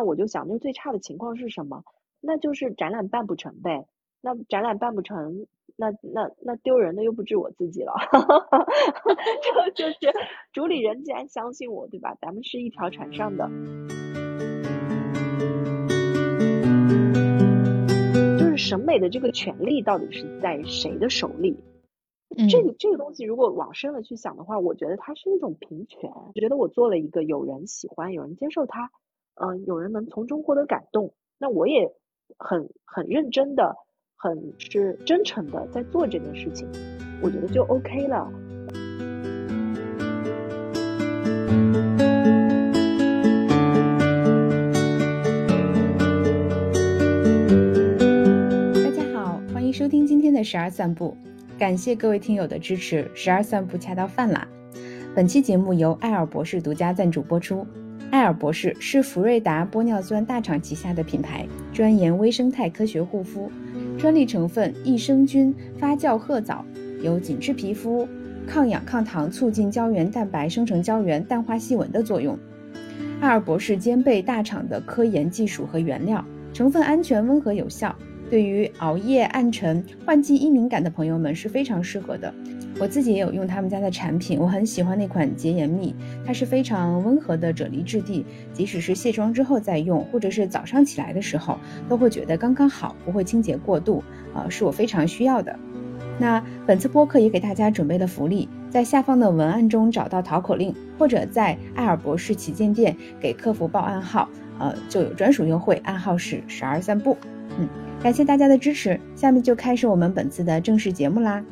那我就想，那最差的情况是什么？那就是展览办不成呗。那展览办不成，那那那丢人的又不止我自己了。就就 是主理人既然相信我，对吧？咱们是一条船上的。就是审美的这个权利到底是在谁的手里？这个这个东西，如果往深了去想的话，我觉得它是一种平权。觉得我做了一个有人喜欢、有人接受它，嗯，有人能从中获得感动，那我也很很认真的、很是真诚的在做这件事情，我觉得就 OK 了。大家好，欢迎收听今天的十二散步。感谢各位听友的支持，十二散步恰到饭啦。本期节目由艾尔博士独家赞助播出。艾尔博士是福瑞达玻尿酸大厂旗下的品牌，专研微生态科学护肤，专利成分益生菌发酵褐藻，有紧致皮肤、抗氧抗糖、促进胶原蛋白生成胶原、淡化细纹的作用。艾尔博士兼备大厂的科研技术和原料，成分安全、温和、有效。对于熬夜、暗沉、换季易敏感的朋友们是非常适合的。我自己也有用他们家的产品，我很喜欢那款洁颜蜜，它是非常温和的啫喱质地，即使是卸妆之后再用，或者是早上起来的时候，都会觉得刚刚好，不会清洁过度，呃，是我非常需要的。那本次播客也给大家准备了福利，在下方的文案中找到淘口令，或者在艾尔博士旗舰店给客服报暗号，呃，就有专属优惠，暗号是十二散步，嗯。感谢大家的支持，下面就开始我们本次的正式节目啦。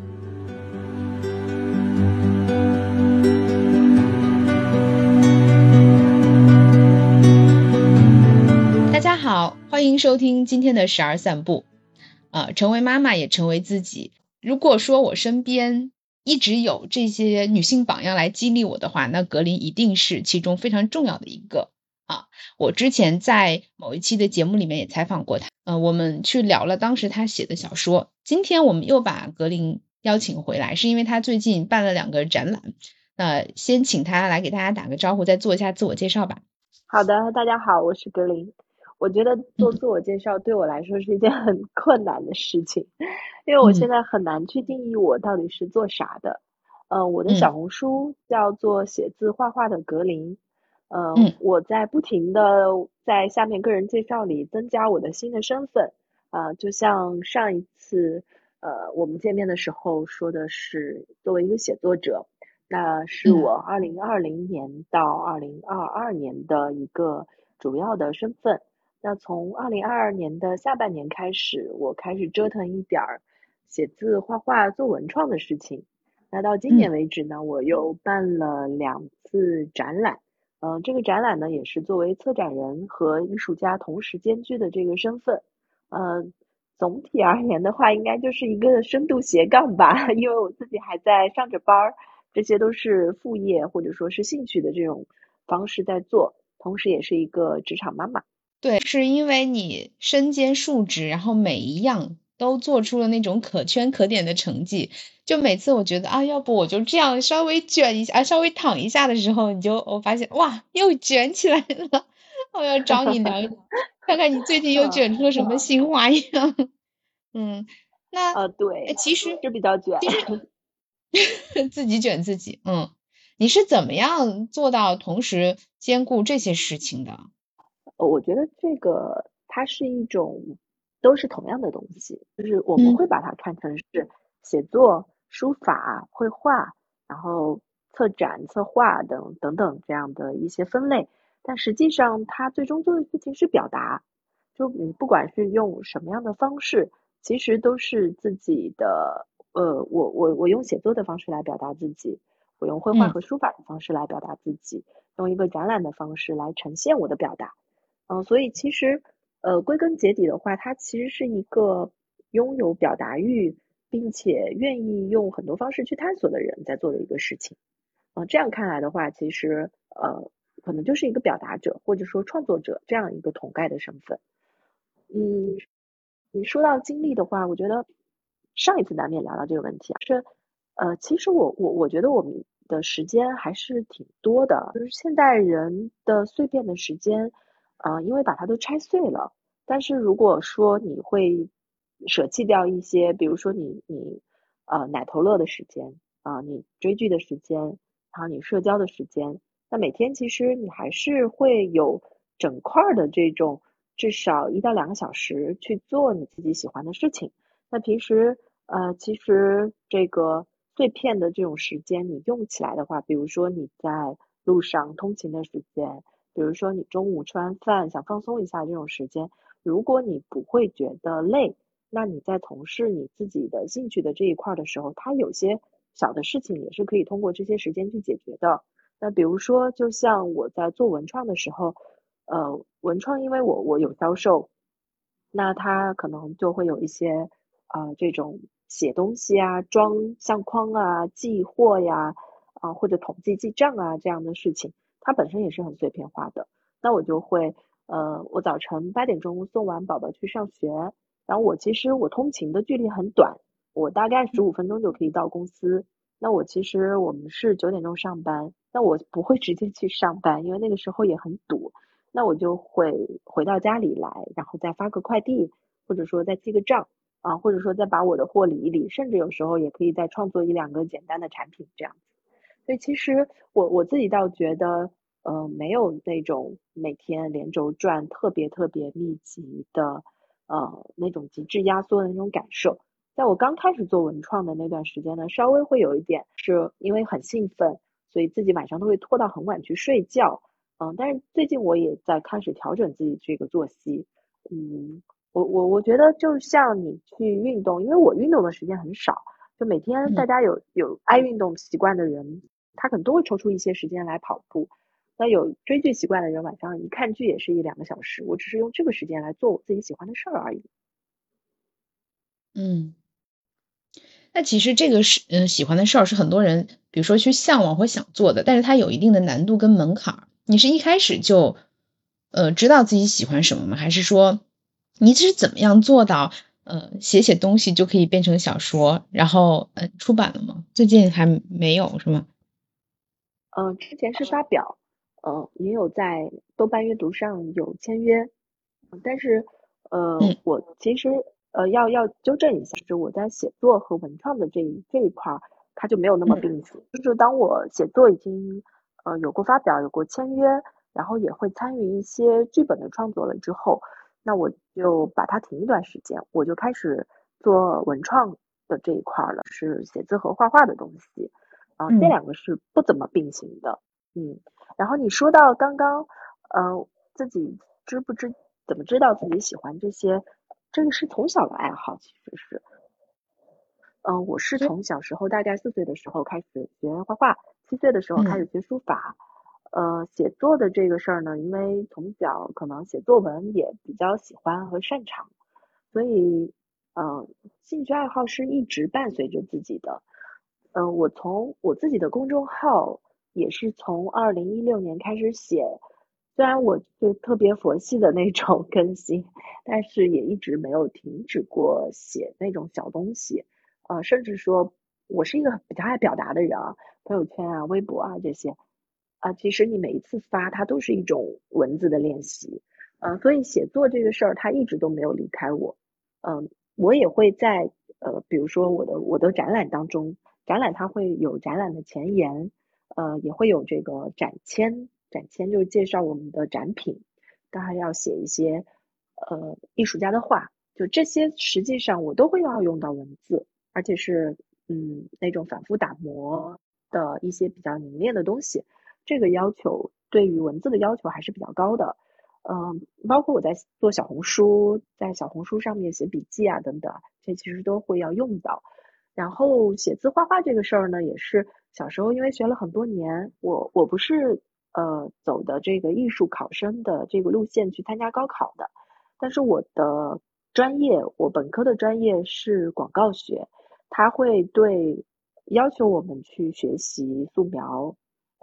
欢迎收听今天的十二散步。啊，成为妈妈也成为自己。如果说我身边一直有这些女性榜样来激励我的话，那格林一定是其中非常重要的一个。啊，我之前在某一期的节目里面也采访过他，呃，我们去聊了当时他写的小说。今天我们又把格林邀请回来，是因为他最近办了两个展览。那先请他来给大家打个招呼，再做一下自我介绍吧。好的，大家好，我是格林。我觉得做自我介绍对我来说是一件 很困难的事情，因为我现在很难去定义我到底是做啥的。呃，我的小红书叫做写字画画的格林。嗯，我在不停的在下面个人介绍里增加我的新的身份，啊，就像上一次，呃，我们见面的时候说的是作为一个写作者，那是我二零二零年到二零二二年的一个主要的身份。那从二零二二年的下半年开始，我开始折腾一点儿写字、画画、做文创的事情。那到今年为止呢，我又办了两次展览。嗯，这个展览呢，也是作为策展人和艺术家同时兼具的这个身份。嗯，总体而言的话，应该就是一个深度斜杠吧，因为我自己还在上着班儿，这些都是副业或者说是兴趣的这种方式在做，同时也是一个职场妈妈。对，是因为你身兼数职，然后每一样。都做出了那种可圈可点的成绩，就每次我觉得啊，要不我就这样稍微卷一下，啊，稍微躺一下的时候，你就我发现哇，又卷起来了。我要找你聊聊，看看你最近又 卷出了什么新花样。嗯，那呃对，其实就比较卷，其实 自己卷自己。嗯，你是怎么样做到同时兼顾这些事情的？我觉得这个它是一种。都是同样的东西，就是我们会把它看成是写作、书法、绘画，然后策展、策划等等等这样的一些分类。但实际上，它最终做的事情是表达。就你不管是用什么样的方式，其实都是自己的。呃，我我我用写作的方式来表达自己，我用绘画和书法的方式来表达自己，用一个展览的方式来呈现我的表达。嗯，所以其实。呃，归根结底的话，它其实是一个拥有表达欲，并且愿意用很多方式去探索的人在做的一个事情。嗯，这样看来的话，其实呃，可能就是一个表达者或者说创作者这样一个统盖的身份。嗯，你说到经历的话，我觉得上一次难免聊到这个问题啊，是呃，其实我我我觉得我们的时间还是挺多的，就是现代人的碎片的时间。呃，因为把它都拆碎了。但是如果说你会舍弃掉一些，比如说你你呃奶头乐的时间啊，你追剧的时间，然后你社交的时间，那每天其实你还是会有整块的这种至少一到两个小时去做你自己喜欢的事情。那平时呃其实这个碎片的这种时间你用起来的话，比如说你在路上通勤的时间，比如说你中午吃完饭想放松一下这种时间，如果你不会觉得累。那你在从事你自己的兴趣的这一块的时候，它有些小的事情也是可以通过这些时间去解决的。那比如说，就像我在做文创的时候，呃，文创因为我我有销售，那它可能就会有一些啊这种写东西啊、装相框啊、寄货呀啊或者统计记账啊这样的事情，它本身也是很碎片化的。那我就会呃，我早晨八点钟送完宝宝去上学。然后我其实我通勤的距离很短，我大概十五分钟就可以到公司。那我其实我们是九点钟上班，那我不会直接去上班，因为那个时候也很堵。那我就会回到家里来，然后再发个快递，或者说再记个账啊，或者说再把我的货理一理，甚至有时候也可以再创作一两个简单的产品这样。所以其实我我自己倒觉得，呃，没有那种每天连轴转特别特别密集的。呃，那种极致压缩的那种感受，在我刚开始做文创的那段时间呢，稍微会有一点，是因为很兴奋，所以自己晚上都会拖到很晚去睡觉。嗯，但是最近我也在开始调整自己这个作息。嗯，我我我觉得就像你去运动，因为我运动的时间很少，就每天大家有有爱运动习惯的人，他可能都会抽出一些时间来跑步。那有追剧习惯的人，晚上一看剧也是一两个小时。我只是用这个时间来做我自己喜欢的事儿而已。嗯，那其实这个是嗯喜欢的事儿是很多人，比如说去向往或想做的，但是它有一定的难度跟门槛。你是一开始就呃知道自己喜欢什么吗？还是说你是怎么样做到呃写写东西就可以变成小说，然后呃出版了吗？最近还没有是吗？嗯，之前是发表。呃，也有在豆瓣阅读上有签约，但是呃，我其实呃要要纠正一下，就是我在写作和文创的这一这一块儿，它就没有那么并行。就是当我写作已经呃有过发表、有过签约，然后也会参与一些剧本的创作了之后，那我就把它停一段时间，我就开始做文创的这一块了，是写字和画画的东西，啊，这两个是不怎么并行的，嗯。然后你说到刚刚，呃，自己知不知怎么知道自己喜欢这些？这个是从小的爱好，其实是，嗯，我是从小时候大概四岁的时候开始学画画，七岁的时候开始学书法，呃，写作的这个事儿呢，因为从小可能写作文也比较喜欢和擅长，所以，嗯，兴趣爱好是一直伴随着自己的。嗯，我从我自己的公众号。也是从二零一六年开始写，虽然我就特别佛系的那种 更新，但是也一直没有停止过写那种小东西，呃，甚至说我是一个比较爱表达的人啊，朋友圈啊、微博啊这些，啊，其实你每一次发它都是一种文字的练习，嗯，所以写作这个事儿它一直都没有离开我，嗯，我也会在呃，比如说我的我的展览当中，展览它会有展览的前言。呃，也会有这个展签，展签就是介绍我们的展品，当然要写一些呃艺术家的话，就这些实际上我都会要用到文字，而且是嗯那种反复打磨的一些比较凝练的东西，这个要求对于文字的要求还是比较高的，嗯，包括我在做小红书，在小红书上面写笔记啊等等，这其实都会要用到。然后写字画画这个事儿呢，也是小时候因为学了很多年，我我不是呃走的这个艺术考生的这个路线去参加高考的，但是我的专业，我本科的专业是广告学，他会对要求我们去学习素描，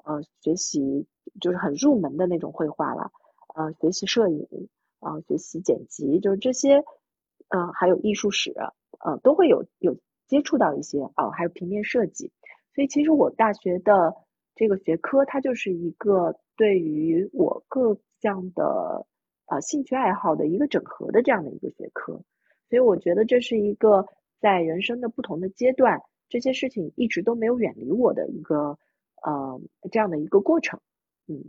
呃，学习就是很入门的那种绘画了，呃，学习摄影，啊，学习剪辑，就是这些，呃，还有艺术史，呃，都会有有。接触到一些哦，还有平面设计，所以其实我大学的这个学科，它就是一个对于我各项的呃兴趣爱好的一个整合的这样的一个学科。所以我觉得这是一个在人生的不同的阶段，这些事情一直都没有远离我的一个呃这样的一个过程。嗯，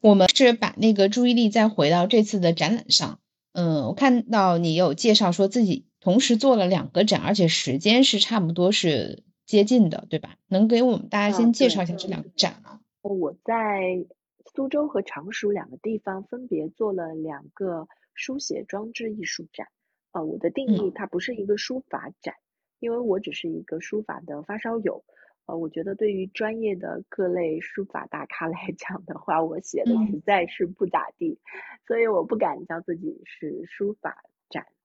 我们是把那个注意力再回到这次的展览上。嗯，我看到你有介绍说自己同时做了两个展，而且时间是差不多是接近的，对吧？能给我们大家先介绍一下这两个展吗？我在苏州和常熟两个地方分别做了两个书写装置艺术展。呃，我的定义它不是一个书法展，因为我只是一个书法的发烧友。呃，我觉得对于专业的各类书法大咖 来讲的话，我写的实在是不咋地，所以我不敢叫自己是书法展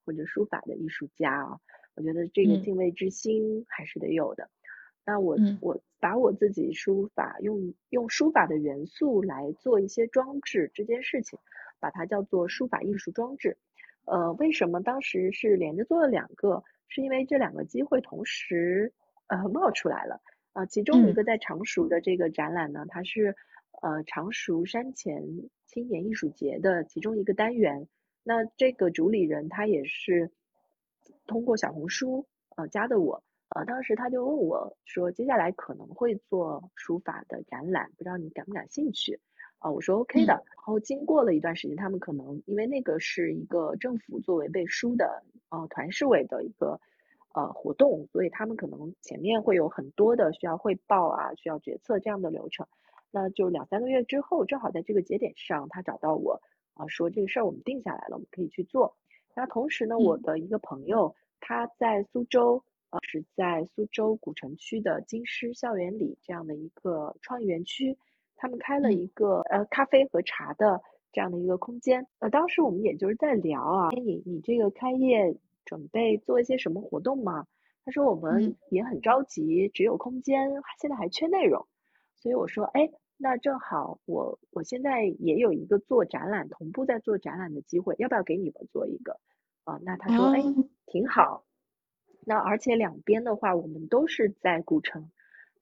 或者书法的艺术家啊。我觉得这个敬畏之心还是得有的。那我我把我自己书法用用书法的元素来做一些装置这件事情，把它叫做书法艺术装置。呃，为什么当时是连着做了两个？是因为这两个机会同时呃冒出来了。啊，其中一个在常熟的这个展览呢，它是呃常熟山前青年艺术节的其中一个单元。那这个主理人他也是通过小红书呃加的我，呃当时他就问我说，接下来可能会做书法的展览，不知道你感不感兴趣？啊，我说 OK 的。然后经过了一段时间，他们可能因为那个是一个政府作为背书的呃团市委的一个。呃，活动，所以他们可能前面会有很多的需要汇报啊，需要决策这样的流程。那就两三个月之后，正好在这个节点上，他找到我啊，说这个事儿我们定下来了，我们可以去做。那同时呢，我的一个朋友他在苏州，呃，是在苏州古城区的京师校园里这样的一个创意园区，他们开了一个呃咖啡和茶的这样的一个空间。呃，当时我们也就是在聊啊，哎，你你这个开业。准备做一些什么活动吗？他说我们也很着急，只有空间，现在还缺内容。所以我说，哎，那正好我我现在也有一个做展览，同步在做展览的机会，要不要给你们做一个？啊，那他说，哎，挺好。那而且两边的话，我们都是在古城，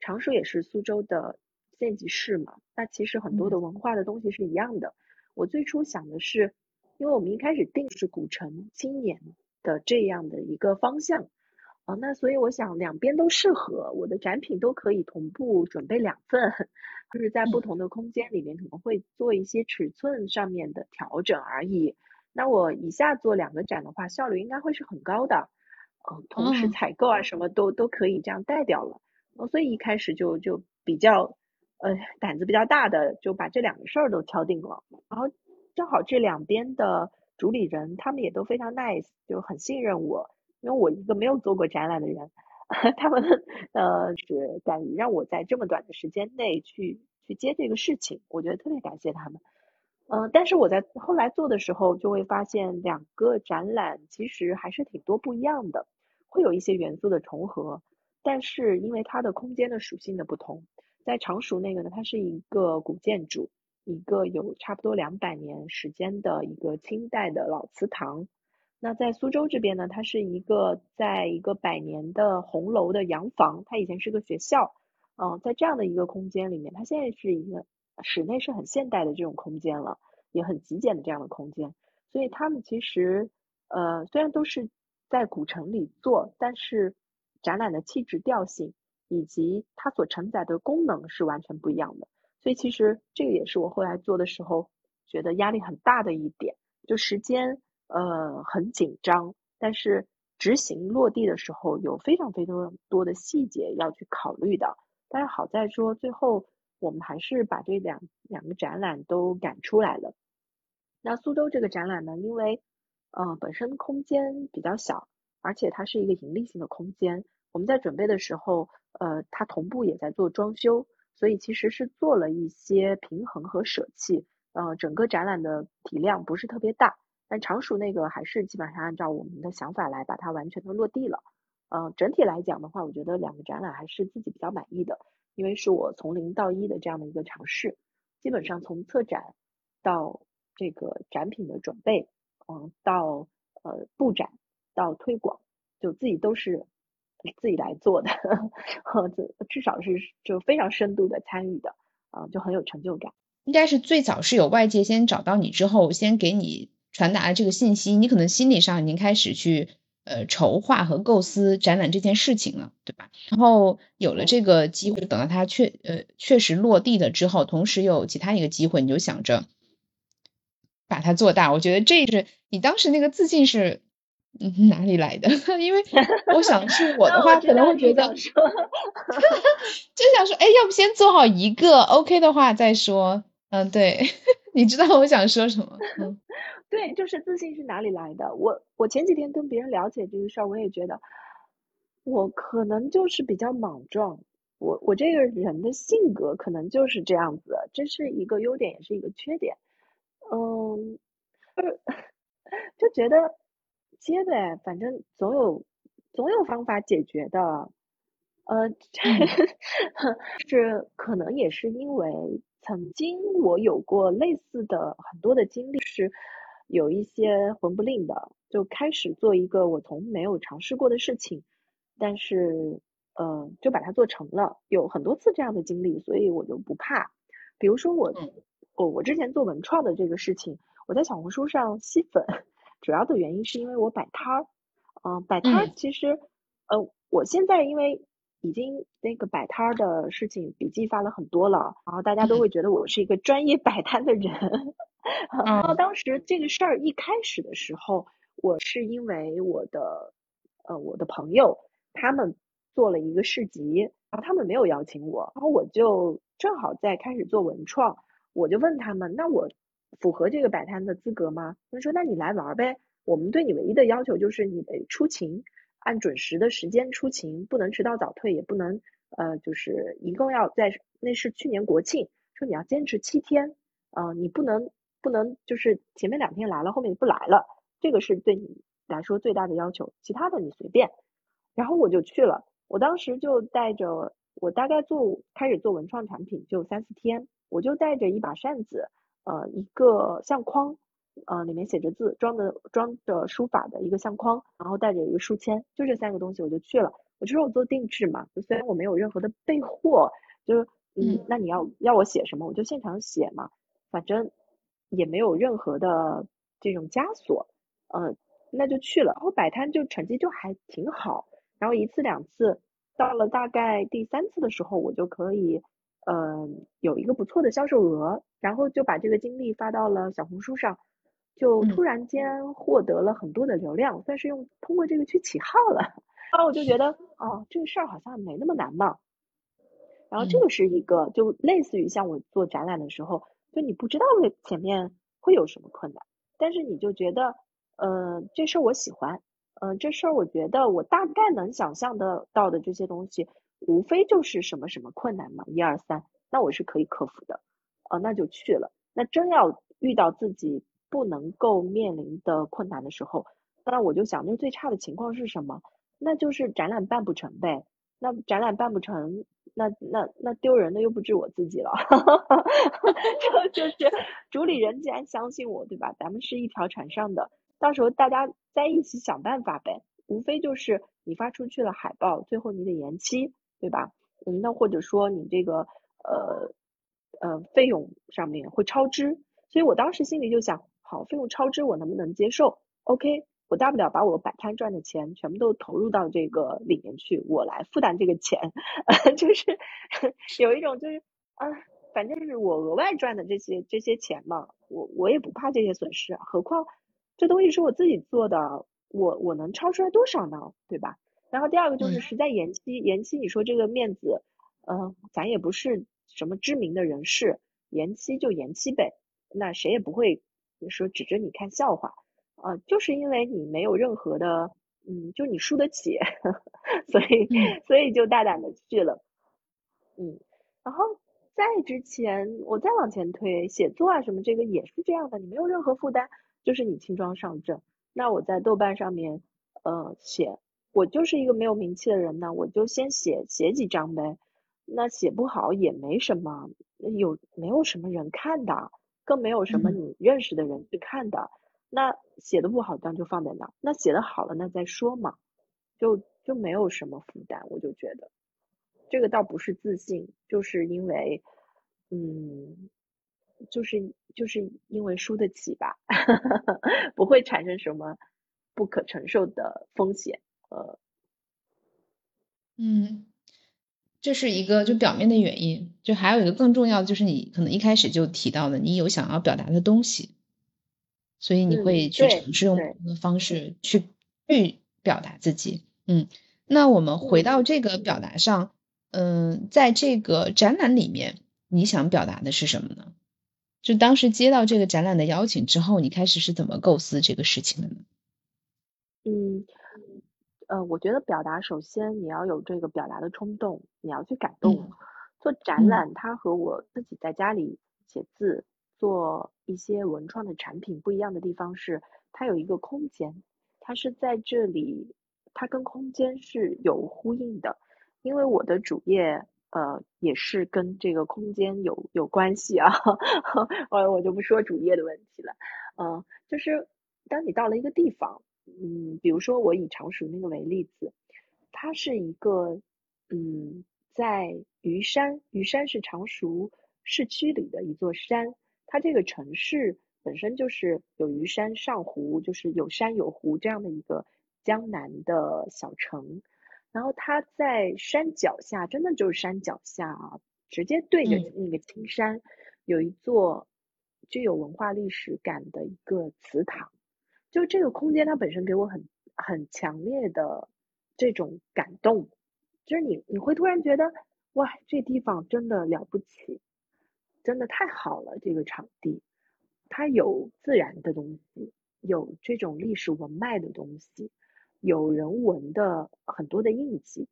常熟也是苏州的县级市嘛。那其实很多的文化的东西是一样的。我最初想的是，因为我们一开始定是古城青年。的这样的一个方向啊，那所以我想两边都适合，我的展品都可以同步准备两份，就是在不同的空间里面可能会做一些尺寸上面的调整而已。那我一下做两个展的话，效率应该会是很高的，嗯，同时采购啊什么都都可以这样带掉了。所以一开始就就比较呃胆子比较大的，就把这两个事儿都敲定了。然后正好这两边的。主理人他们也都非常 nice，就很信任我，因为我一个没有做过展览的人，他们呃是敢于让我在这么短的时间内去去接这个事情，我觉得特别感谢他们。嗯，但是我在后来做的时候就会发现，两个展览其实还是挺多不一样的，会有一些元素的重合，但是因为它的空间的属性的不同，在常熟那个呢，它是一个古建筑。一个有差不多两百年时间的一个清代的老祠堂，那在苏州这边呢，它是一个在一个百年的红楼的洋房，它以前是个学校，嗯，在这样的一个空间里面，它现在是一个室内是很现代的这种空间了，也很极简的这样的空间，所以他们其实呃虽然都是在古城里做，但是展览的气质调性以及它所承载的功能是完全不一样的。所以其实这个也是我后来做的时候觉得压力很大的一点，就时间呃很紧张，但是执行落地的时候有非常非常多的细节要去考虑的。但是好在说最后我们还是把这两两个展览都赶出来了。那苏州这个展览呢，因为呃本身空间比较小，而且它是一个盈利性的空间，我们在准备的时候呃它同步也在做装修。所以其实是做了一些平衡和舍弃，呃，整个展览的体量不是特别大，但常熟那个还是基本上按照我们的想法来把它完全的落地了，呃，整体来讲的话，我觉得两个展览还是自己比较满意的，因为是我从零到一的这样的一个尝试，基本上从策展到这个展品的准备，嗯，到呃布展到推广，就自己都是。自己来做的，或者至少是就非常深度的参与的，啊，就很有成就感。应该是最早是有外界先找到你之后，先给你传达了这个信息，你可能心理上已经开始去呃筹划和构思展览这件事情了，对吧？然后有了这个机会，等到它确呃确实落地了之后，同时又有其他一个机会，你就想着把它做大。我觉得这是你当时那个自信是嗯哪里来的？因为我想是我的话，可能会觉得说，就想说，哎，要不先做好一个 OK 的话再说。嗯，对，你知道我想说什么？嗯，对，就是自信是哪里来的？我我前几天跟别人了解这个事儿，我也觉得我可能就是比较莽撞，我我这个人的性格可能就是这样子，这是一个优点，也是一个缺点。嗯，就是就觉得接呗，反正总有总有方法解决的。呃，是可能也是因为。曾经我有过类似的很多的经历，是有一些魂不吝的，就开始做一个我从没有尝试过的事情，但是呃就把它做成了，有很多次这样的经历，所以我就不怕。比如说我我我之前做文创的这个事情，我在小红书上吸粉，主要的原因是因为我摆摊儿，嗯，摆摊儿其实呃我现在因为。已经那个摆摊儿的事情笔记发了很多了，然后大家都会觉得我是一个专业 摆摊的人。然后当时这个事儿一开始的时候，我是因为我的呃我的朋友他们做了一个市集，然后他们没有邀请我，然后我就正好在开始做文创，我就问他们，那我符合这个摆摊的资格吗？他们说那你来玩呗，我们对你唯一的要求就是你得出勤。按准时的时间出勤，不能迟到早退，也不能呃，就是一共要在那是去年国庆，说你要坚持七天，呃，你不能不能就是前面两天来了，后面不来了，这个是对你来说最大的要求，其他的你随便。然后我就去了，我当时就带着我大概做开始做文创产品就三四天，我就带着一把扇子，呃，一个相框。呃，里面写着字，装的装着书法的一个相框，然后带着一个书签，就这三个东西我就去了。我就说我做定制嘛，虽然我没有任何的备货，就是嗯，那你要要我写什么，我就现场写嘛，反正也没有任何的这种枷锁，呃，那就去了。然后摆摊就成绩就还挺好，然后一次两次，到了大概第三次的时候，我就可以嗯有一个不错的销售额，然后就把这个经历发到了小红书上。就突然间获得了很多的流量，算是用通过这个去起号了。然后我就觉得，哦，这个事儿好像没那么难嘛。然后这个是一个，就类似于像我做展览的时候，就你不知道前面会有什么困难，但是你就觉得，呃，这事儿我喜欢，嗯，这事儿我觉得我大概能想象得到的这些东西，无非就是什么什么困难嘛，一二三，那我是可以克服的，呃，那就去了。那真要遇到自己。不能够面临的困难的时候，那我就想，那最差的情况是什么？那就是展览办不成呗。那展览办不成，那那那丢人的又不止我自己了，就就是主理人既然相信我，对吧？咱们是一条船上的，到时候大家在一起想办法呗。无非就是你发出去了海报，最后你得延期，对吧？嗯，那或者说你这个呃呃费用上面会超支，所以我当时心里就想。好，费用超支我能不能接受？OK，我大不了把我摆摊赚的钱全部都投入到这个里面去，我来负担这个钱，就是有一种就是啊，反正是我额外赚的这些这些钱嘛，我我也不怕这些损失，何况这东西是我自己做的，我我能超出来多少呢？对吧？然后第二个就是实在延期，延期你说这个面子，嗯，咱也不是什么知名的人士，延期就延期呗，那谁也不会。说指着你看笑话，啊，就是因为你没有任何的，嗯，就你输得起，所以所以就大胆的去了，嗯，然后在之前我再往前推，写作啊什么这个也是这样的，你没有任何负担，就是你轻装上阵。那我在豆瓣上面，呃，写，我就是一个没有名气的人呢，我就先写写几张呗，那写不好也没什么，有没有什么人看的？更没有什么你认识的人去看的，那写的不好，当就放在那；那写的好了，那再说嘛，就就没有什么负担。我就觉得，这个倒不是自信，就是因为，嗯，就是就是因为输得起吧，不会产生什么不可承受的风险。呃，嗯，这是一个就表面的原因，就还有一个更重要的，就是你可能一开始就提到的，你有想要表达的东西，所以你会去尝试用不同的方式去去表达自己。嗯，那我们回到这个表达上，嗯，在这个展览里面，你想表达的是什么呢？就当时接到这个展览的邀请之后，你开始是怎么构思这个事情的呢？嗯，呃，我觉得表达首先你要有这个表达的冲动，你要去感动。做展览，它和我自己在家里写字、做一些文创的产品不一样的地方是，它有一个空间，它是在这里，它跟空间是有呼应的，因为我的主业。呃，也是跟这个空间有有关系啊，我我就不说主页的问题了，嗯，就是当你到了一个地方，嗯，比如说我以常熟那个为例子，它是一个，嗯，在虞山，虞山是常熟市区里的一座山，它这个城市本身就是有鱼山上湖，就是有山有湖这样的一个江南的小城。然后它在山脚下，真的就是山脚下啊，直接对着那个青山，有一座具有文化历史感的一个祠堂。就这个空间，它本身给我很很强烈的这种感动，就是你你会突然觉得，哇，这地方真的了不起，真的太好了。这个场地，它有自然的东西，有这种历史文脉的东西。有人文的很多的印记，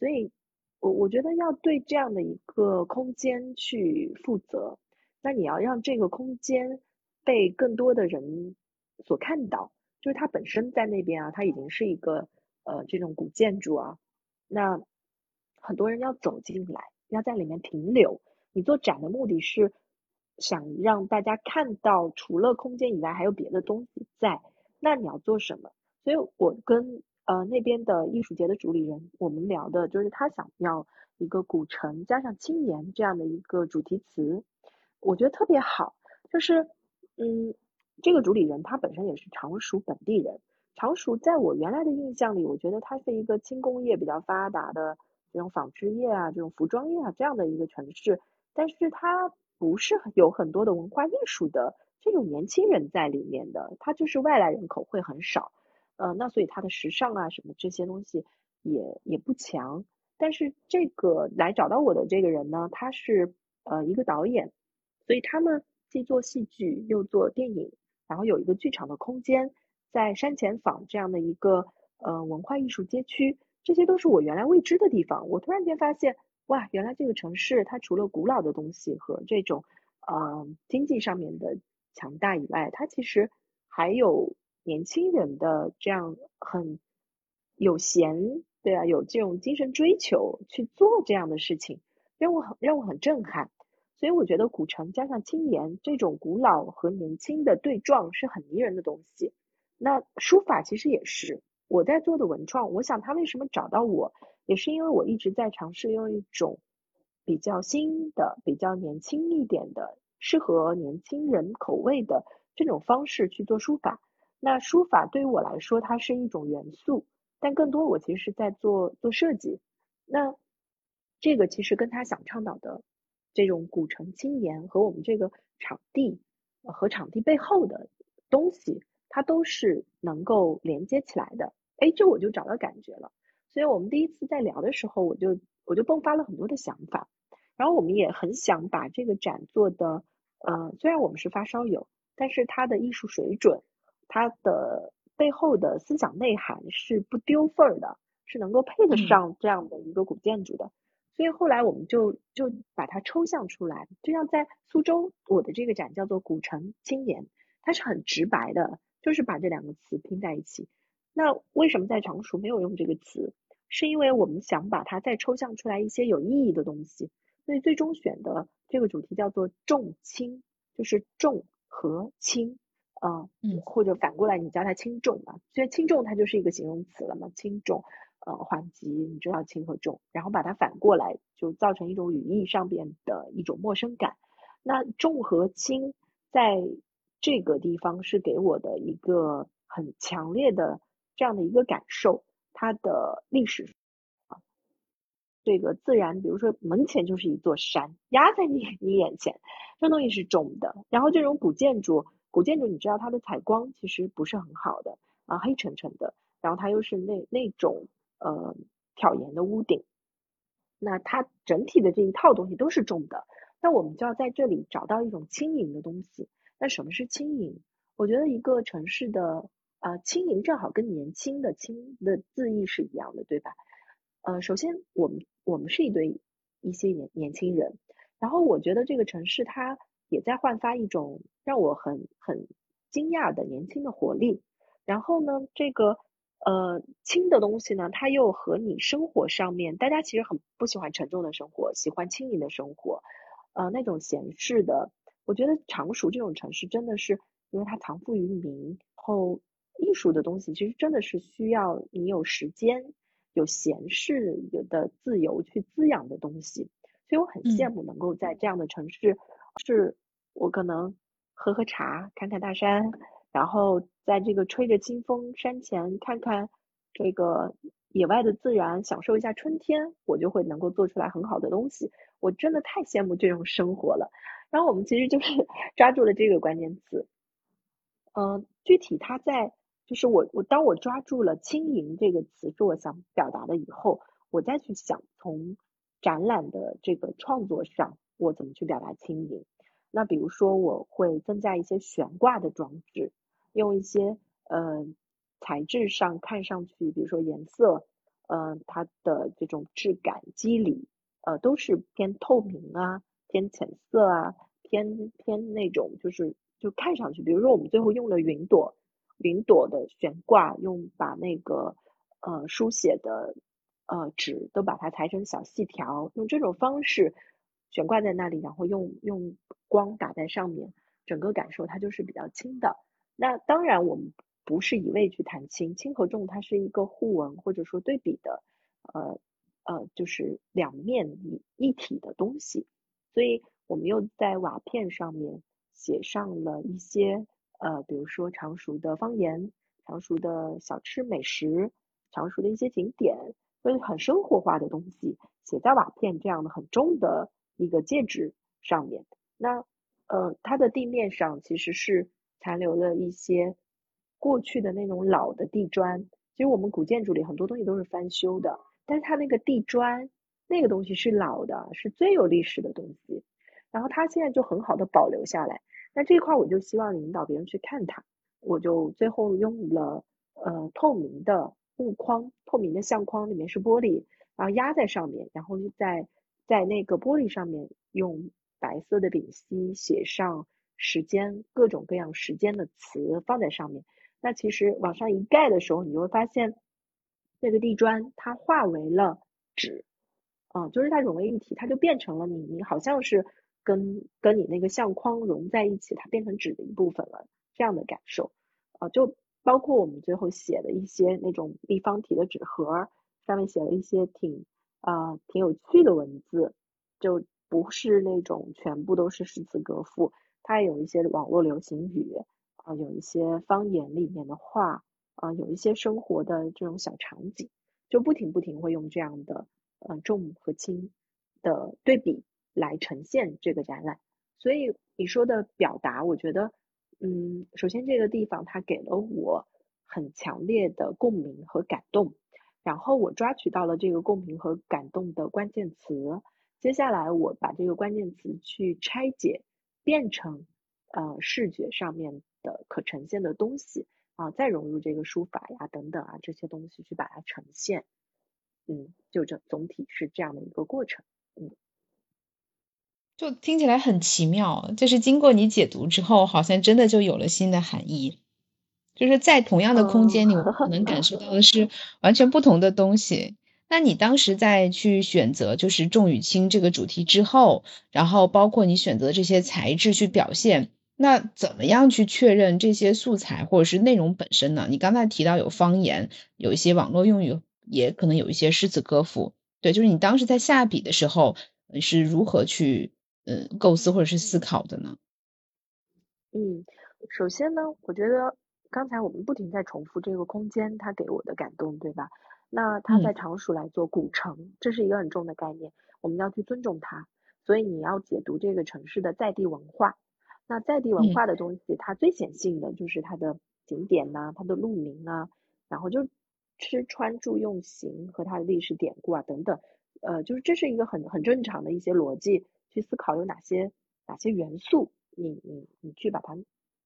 所以，我我觉得要对这样的一个空间去负责，那你要让这个空间被更多的人所看到，就是它本身在那边啊，它已经是一个呃这种古建筑啊，那很多人要走进来，要在里面停留。你做展的目的是想让大家看到，除了空间以外还有别的东西在，那你要做什么？所以我跟呃那边的艺术节的主理人，我们聊的就是他想要一个古城加上青年这样的一个主题词，我觉得特别好。就是嗯，这个主理人他本身也是常熟本地人，常熟在我原来的印象里，我觉得它是一个轻工业比较发达的这种纺织业啊、这种服装业啊这样的一个城市，但是它不是有很多的文化艺术的这种年轻人在里面的，它就是外来人口会很少。呃，那所以它的时尚啊什么这些东西也也不强，但是这个来找到我的这个人呢，他是呃一个导演，所以他们既做戏剧又做电影，然后有一个剧场的空间在山前坊这样的一个呃文化艺术街区，这些都是我原来未知的地方。我突然间发现，哇，原来这个城市它除了古老的东西和这种呃经济上面的强大以外，它其实还有。年轻人的这样很有闲，对啊，有这种精神追求去做这样的事情，让我很让我很震撼。所以我觉得古城加上青年这种古老和年轻的对撞是很迷人的东西。那书法其实也是我在做的文创，我想他为什么找到我，也是因为我一直在尝试用一种比较新的、比较年轻一点的、适合年轻人口味的这种方式去做书法。那书法对于我来说，它是一种元素，但更多我其实是在做做设计。那这个其实跟他想倡导的这种古城青年和我们这个场地和场地背后的东西，它都是能够连接起来的。哎，这我就找到感觉了。所以我们第一次在聊的时候，我就我就迸发了很多的想法。然后我们也很想把这个展做的，呃，虽然我们是发烧友，但是它的艺术水准。它的背后的思想内涵是不丢份儿的，是能够配得上这样的一个古建筑的。所以后来我们就就把它抽象出来，就像在苏州，我的这个展叫做“古城青年”，它是很直白的，就是把这两个词拼在一起。那为什么在常熟没有用这个词？是因为我们想把它再抽象出来一些有意义的东西，所以最终选的这个主题叫做“重轻”，就是重和轻。啊，嗯，或者反过来，你叫它轻重嘛，所以轻重它就是一个形容词了嘛，轻重，呃，缓急，你知道轻和重，然后把它反过来，就造成一种语义上边的一种陌生感。那重和轻在这个地方是给我的一个很强烈的这样的一个感受，它的历史啊，这个自然，比如说门前就是一座山压在你你眼前，这东西是重的。然后这种古建筑，古建筑你知道它的采光其实不是很好的啊，黑沉沉的，然后它又是那那种呃挑檐的屋顶，那它整体的这一套东西都是重的。那我们就要在这里找到一种轻盈的东西。那什么是轻盈？我觉得一个城市的呃轻盈正好跟年轻的轻的字义是一样的，对吧？呃，首先我们我们是一对一些年年轻人，然后我觉得这个城市它也在焕发一种让我很很惊讶的年轻的活力。然后呢，这个呃轻的东西呢，它又和你生活上面，大家其实很不喜欢沉重的生活，喜欢轻盈的生活。呃，那种闲适的，我觉得常熟这种城市真的是，因为它藏富于民，后艺术的东西其实真的是需要你有时间、有闲适、有的自由去滋养的东西，所以我很羡慕能够在这样的城市，是我可能喝喝茶、看看大山，然后在这个吹着清风山前看看这个野外的自然，享受一下春天，我就会能够做出来很好的东西。我真的太羡慕这种生活了。然后我们其实就是 抓住了这个关键词，嗯，具体它在就是我我当我抓住了“轻盈”这个词是我想表达的以后，我再去想从展览的这个创作上，我怎么去表达轻盈。那比如说我会增加一些悬挂的装置，用一些呃材质上看上去，比如说颜色，嗯，它的这种质感、肌理。呃，都是偏透明啊，偏浅色啊，偏偏那种就是就看上去，比如说我们最后用了云朵，云朵的悬挂，用把那个呃书写的呃纸都把它裁成小细条，用这种方式悬挂在那里，然后用用光打在上面，整个感受它就是比较轻的。那当然我们不是一味去谈轻，轻和重它是一个互文或者说对比的，呃。呃，就是两面一一体的东西，所以我们又在瓦片上面写上了一些呃，比如说常熟的方言、常熟的小吃美食、常熟的一些景点，所以很生活化的东西写在瓦片这样的很重的一个介质上面。那呃，它的地面上其实是残留了一些过去的那种老的地砖，其实我们古建筑里很多东西都是翻修的。但是它那个地砖，那个东西是老的，是最有历史的东西，然后它现在就很好的保留下来。那这块我就希望引导别人去看它，我就最后用了呃透明的木框，透明的相框里面是玻璃，然后压在上面，然后就在在那个玻璃上面用白色的丙烯写上时间，各种各样时间的词放在上面。那其实往上一盖的时候，你就会发现。那个地砖它化为了纸，啊，就是它融为一体，它就变成了你，你好像是跟跟你那个相框融在一起，它变成纸的一部分了，这样的感受，啊，就包括我们最后写的一些那种立方体的纸盒，上面写了一些挺啊挺有趣的文字，就不是那种全部都是诗词歌赋，它也有一些网络流行语，啊，有一些方言里面的话。啊，有一些生活的这种小场景，就不停不停会用这样的呃重和轻的对比来呈现这个展览。所以你说的表达，我觉得，嗯，首先这个地方它给了我很强烈的共鸣和感动，然后我抓取到了这个共鸣和感动的关键词，接下来我把这个关键词去拆解，变成呃视觉上面的可呈现的东西。啊，再融入这个书法呀等等啊这些东西去把它呈现，嗯，就这总体是这样的一个过程，嗯，就听起来很奇妙，就是经过你解读之后，好像真的就有了新的含义，就是在同样的空间里，我可能感受到的是完全不同的东西。那你当时在去选择就是重与轻这个主题之后，然后包括你选择这些材质去表现。那怎么样去确认这些素材或者是内容本身呢？你刚才提到有方言，有一些网络用语，也可能有一些诗词歌赋。对，就是你当时在下笔的时候你是如何去呃构思或者是思考的呢？嗯，首先呢，我觉得刚才我们不停在重复这个空间它给我的感动，对吧？那它在常熟来做古城，这是一个很重的概念，我们要去尊重它。所以你要解读这个城市的在地文化。那在地文化的东西，它最显性的就是它的景点呐，它的路名啊，然后就吃穿住用行和它的历史典故啊等等，呃，就是这是一个很很正常的一些逻辑去思考有哪些哪些元素，你你你去把它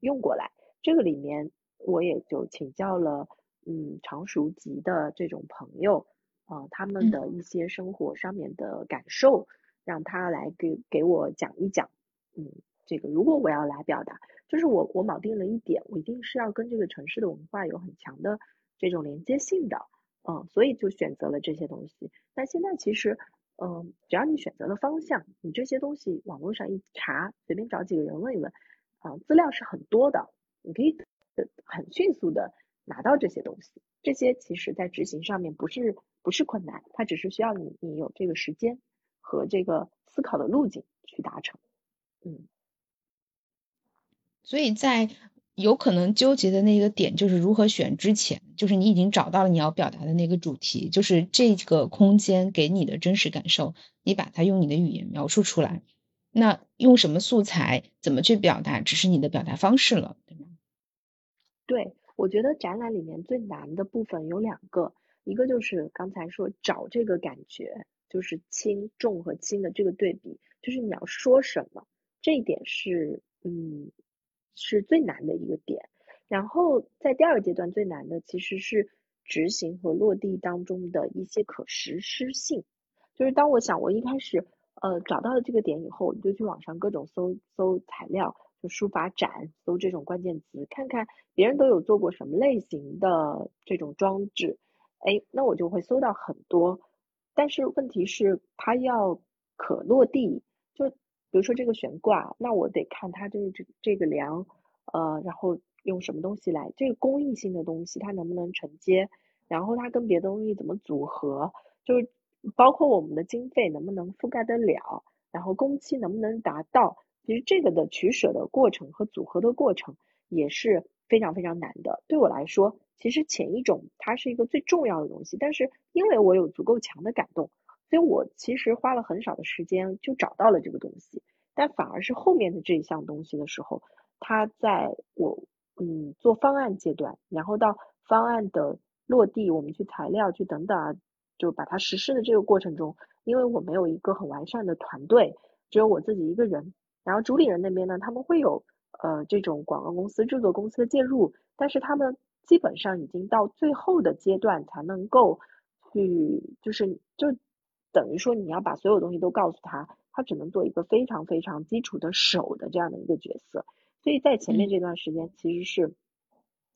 用过来。这个里面我也就请教了嗯常熟籍的这种朋友啊，他们的一些生活上面的感受，让他来给给我讲一讲，嗯。这个如果我要来表达，就是我我铆定了一点，我一定是要跟这个城市的文化有很强的这种连接性的，嗯，所以就选择了这些东西。但现在其实，嗯，只要你选择了方向，你这些东西网络上一查，随便找几个人问一问，啊，资料是很多的，你可以很迅速的拿到这些东西。这些其实在执行上面不是不是困难，它只是需要你你有这个时间和这个思考的路径去达成，嗯。所以在有可能纠结的那个点，就是如何选之前，就是你已经找到了你要表达的那个主题，就是这个空间给你的真实感受，你把它用你的语言描述出来。那用什么素材，怎么去表达，只是你的表达方式了，对吗？对，我觉得展览里面最难的部分有两个，一个就是刚才说找这个感觉，就是轻重和轻的这个对比，就是你要说什么，这一点是嗯。是最难的一个点，然后在第二个阶段最难的其实是执行和落地当中的一些可实施性。就是当我想我一开始呃找到了这个点以后，我就去网上各种搜搜材料，就书法展搜这种关键词，看看别人都有做过什么类型的这种装置，哎，那我就会搜到很多。但是问题是它要可落地，比如说这个悬挂，那我得看它这这这个梁，呃，然后用什么东西来，这个工艺性的东西它能不能承接，然后它跟别的东西怎么组合，就是包括我们的经费能不能覆盖得了，然后工期能不能达到，其实这个的取舍的过程和组合的过程也是非常非常难的。对我来说，其实前一种它是一个最重要的东西，但是因为我有足够强的感动。所以我其实花了很少的时间就找到了这个东西，但反而是后面的这一项东西的时候，它在我嗯做方案阶段，然后到方案的落地，我们去材料去等等啊，就把它实施的这个过程中，因为我没有一个很完善的团队，只有我自己一个人，然后主理人那边呢，他们会有呃这种广告公司、制作公司的介入，但是他们基本上已经到最后的阶段才能够去就是就。等于说你要把所有东西都告诉他，他只能做一个非常非常基础的手的这样的一个角色。所以在前面这段时间，其实是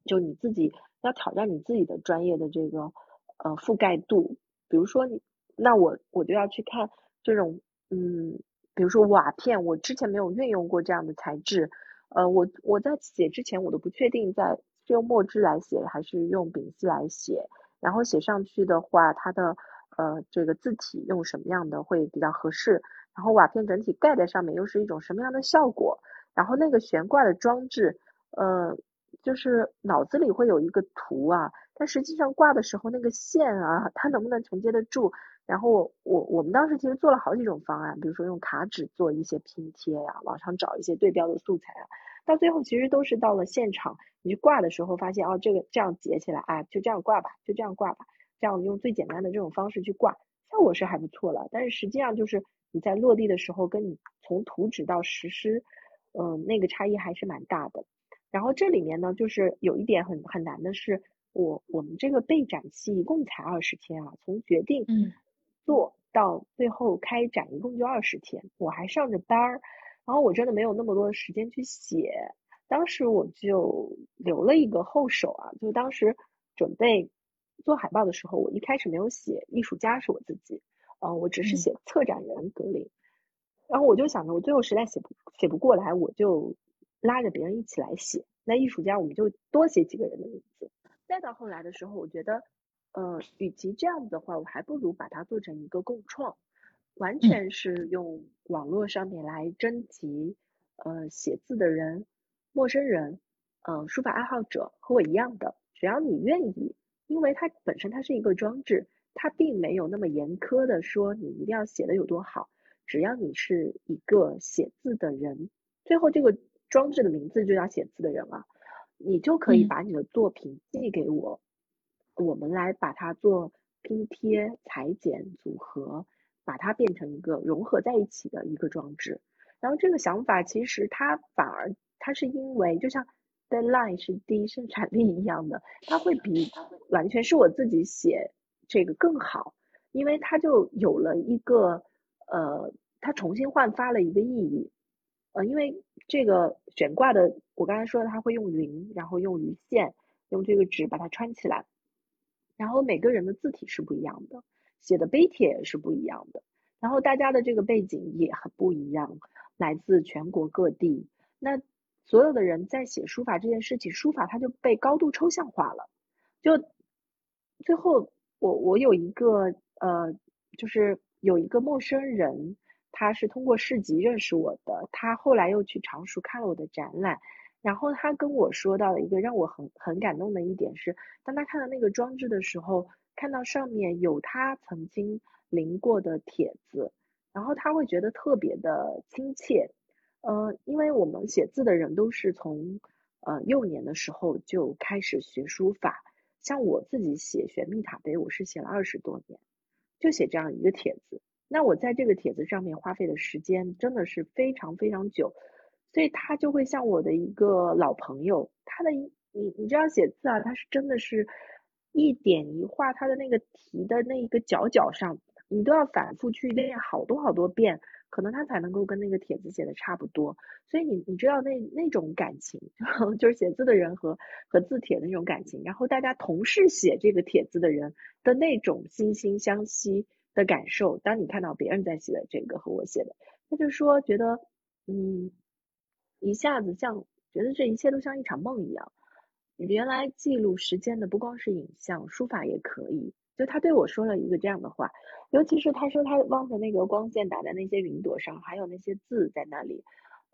就你自己要挑战你自己的专业的这个呃覆盖度。比如说你，那我我就要去看这种嗯，比如说瓦片，我之前没有运用过这样的材质，呃，我我在写之前我都不确定在是用墨汁来写还是用丙烯来写，然后写上去的话，它的。呃，这个字体用什么样的会比较合适？然后瓦片整体盖在上面又是一种什么样的效果？然后那个悬挂的装置，呃，就是脑子里会有一个图啊，但实际上挂的时候那个线啊，它能不能承接得住？然后我我们当时其实做了好几种方案，比如说用卡纸做一些拼贴呀，网上找一些对标的素材啊，到最后其实都是到了现场，你去挂的时候发现哦，这个这样结起来，哎，就这样挂吧，就这样挂吧。这样用最简单的这种方式去挂，效果是还不错了。但是实际上就是你在落地的时候，跟你从图纸到实施，嗯，那个差异还是蛮大的。然后这里面呢，就是有一点很很难的是，我我们这个备展期一共才二十天啊，从决定做到最后开展一共就二十天，我还上着班儿，然后我真的没有那么多的时间去写。当时我就留了一个后手啊，就当时准备。做海报的时候，我一开始没有写艺术家是我自己，呃，我只是写策展人格林，然后我就想着，我最后实在写不写不过来，我就拉着别人一起来写。那艺术家我们就多写几个人的名字。再到后来的时候，我觉得，呃，与其这样子的话，我还不如把它做成一个共创。完全是用网络上面来征集呃写字的人、陌生人、嗯书法爱好者和我一样的，只要你愿意，因为它本身它是一个装置，它并没有那么严苛的说你一定要写的有多好，只要你是一个写字的人，最后这个装置的名字就叫写字的人啊，你就可以把你的作品寄给我，我们来把它做拼贴、裁剪、组合。把它变成一个融合在一起的一个装置，然后这个想法其实它反而它是因为就像 deadline 是第一生产力一样的，它会比完全是我自己写这个更好，因为它就有了一个呃，它重新焕发了一个意义，呃，因为这个悬挂的我刚才说的，它会用云，然后用鱼线，用这个纸把它穿起来，然后每个人的字体是不一样的。写的碑帖也是不一样的，然后大家的这个背景也很不一样，来自全国各地。那所有的人在写书法这件事情，书法它就被高度抽象化了。就最后，我我有一个呃，就是有一个陌生人，他是通过市集认识我的，他后来又去常熟看了我的展览，然后他跟我说到了一个让我很很感动的一点是，当他看到那个装置的时候。看到上面有他曾经临过的帖子，然后他会觉得特别的亲切，呃，因为我们写字的人都是从呃幼年的时候就开始学书法，像我自己写玄秘塔碑，我是写了二十多年，就写这样一个帖子，那我在这个帖子上面花费的时间真的是非常非常久，所以他就会像我的一个老朋友，他的你你知道写字啊，他是真的是。一点一画，它的那个题的那一个角角上，你都要反复去练好多好多遍，可能他才能够跟那个帖子写的差不多。所以你你知道那那种感情，就是写字的人和和字帖的那种感情，然后大家同事写这个帖子的人的那种惺惺相惜的感受。当你看到别人在写的这个和我写的，他就说觉得嗯，一下子像觉得这一切都像一场梦一样。原来记录时间的不光是影像，书法也可以。就他对我说了一个这样的话，尤其是他说他望着那个光线打在那些云朵上，还有那些字在那里，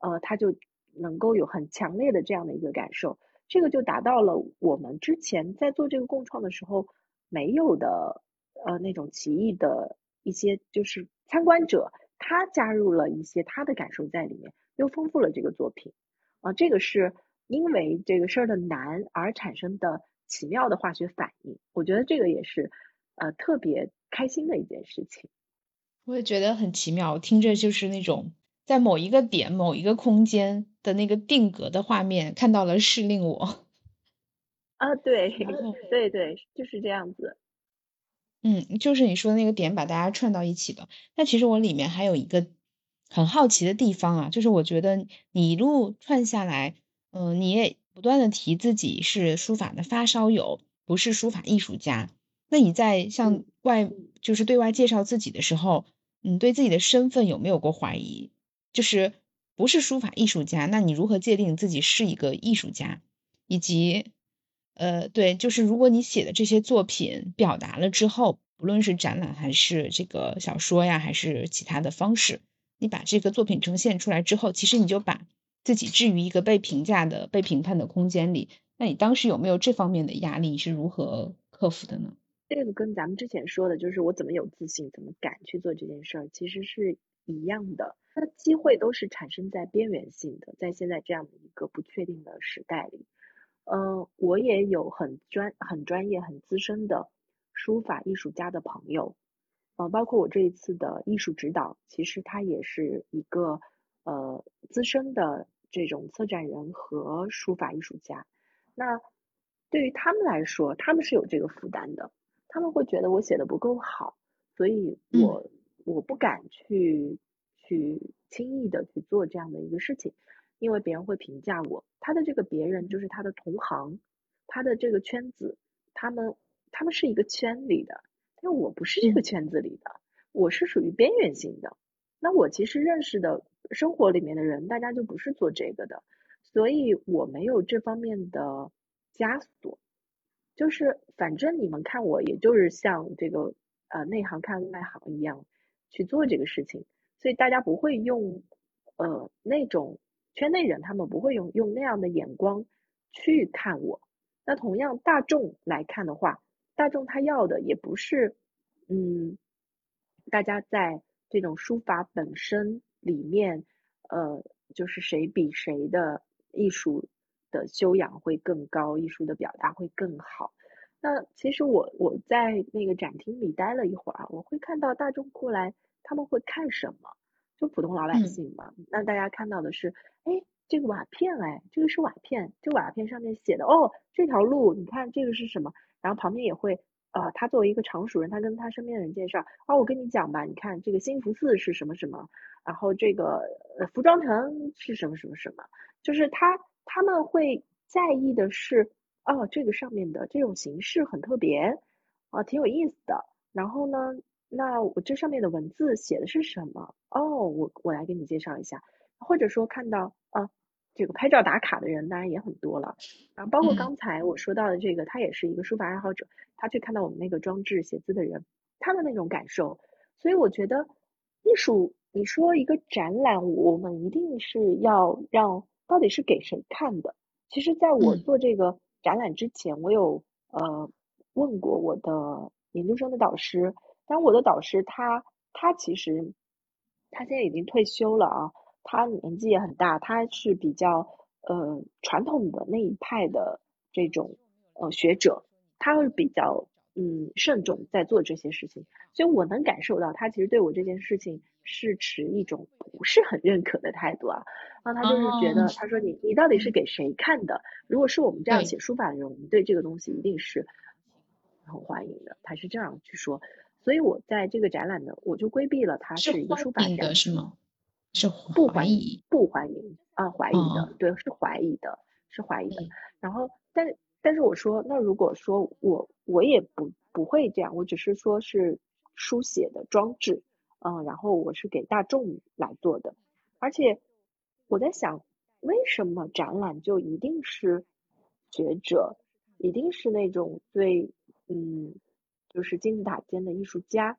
呃，他就能够有很强烈的这样的一个感受。这个就达到了我们之前在做这个共创的时候没有的，呃，那种奇异的一些，就是参观者他加入了一些他的感受在里面，又丰富了这个作品。啊，这个是。因为这个事儿的难而产生的奇妙的化学反应，我觉得这个也是呃特别开心的一件事情。我也觉得很奇妙，听着就是那种在某一个点、某一个空间的那个定格的画面，看到了是令我。啊，对，对对，就是这样子。嗯，就是你说的那个点，把大家串到一起的。那其实我里面还有一个很好奇的地方啊，就是我觉得你一路串下来。嗯，你也不断的提自己是书法的发烧友，不是书法艺术家。那你在向外就是对外介绍自己的时候，你对自己的身份有没有过怀疑？就是不是书法艺术家，那你如何界定自己是一个艺术家？以及，呃，对，就是如果你写的这些作品表达了之后，不论是展览还是这个小说呀，还是其他的方式，你把这个作品呈现出来之后，其实你就把。自己置于一个被评价的、被评判的空间里，那你当时有没有这方面的压力？你是如何克服的呢？这个跟咱们之前说的，就是我怎么有自信，怎么敢去做这件事儿，其实是一样的。那机会都是产生在边缘性的，在现在这样的一个不确定的时代里，嗯，我也有很专、很专业、很资深的书法艺术家的朋友，呃，包括我这一次的艺术指导，其实他也是一个呃资深的。这种策展人和书法艺术家，那对于他们来说，他们是有这个负担的。他们会觉得我写的不够好，所以我我不敢去去轻易的去做这样的一个事情，因为别人会评价我。他的这个别人就是他的同行，他的这个圈子，他们他们是一个圈里的，但我不是这个圈子里的，我是属于边缘性的。那我其实认识的。生活里面的人，大家就不是做这个的，所以我没有这方面的枷锁。就是反正你们看我，也就是像这个呃内行看外行一样，去做这个事情，所以大家不会用呃那种圈内人，他们不会用用那样的眼光去看我。那同样大众来看的话，大众他要的也不是嗯，大家在这种书法本身里面，呃，就是谁比谁的艺术的修养会更高，艺术的表达会更好。那其实我我在那个展厅里待了一会儿，我会看到大众过来，他们会看什么？就普通老百姓嘛。那大家看到的是，哎，这个瓦片，哎，这个是瓦片，这瓦片上面写的，哦，这条路，你看这个是什么？然后旁边也会，呃，他作为一个常熟人，他跟他身边的人介绍，啊，我跟你讲吧，你看这个兴福寺是什么什么，然后这个服装城是什么什么什么，就是他他们会在意的是。哦，这个上面的这种形式很特别，啊，挺有意思的。然后呢，那我这上面的文字写的是什么？哦，我我来给你介绍一下。或者说看到啊，这个拍照打卡的人当然也很多了。啊，包括刚才我说到的这个，他也是一个书法爱好者，他去看到我们那个装置写字的人，他的那种感受。所以我觉得艺术，你说一个展览，我们一定是要让到底是给谁看的？其实，在我做这个。展览之前，我有呃问过我的研究生的导师，但我的导师他他其实他现在已经退休了啊，他年纪也很大，他是比较呃传统的那一派的这种呃学者，他会比较嗯慎重在做这些事情，所以我能感受到他其实对我这件事情是持一种不是很认可的态度啊。然后他就是觉得，他说你你到底是给谁看的？如果是我们这样写书法的人，我们对这个东西一定是很欢迎的。他是这样去说，所以我在这个展览的，我就规避了他是一个书法展，是吗？是不怀疑，不欢迎啊，怀疑的，对，是怀疑的，是怀疑的。然后，但但是我说，那如果说我我也不不会这样，我只是说是书写的装置，嗯，然后我是给大众来做的，而且。我在想，为什么展览就一定是学者，一定是那种最嗯，就是金字塔尖的艺术家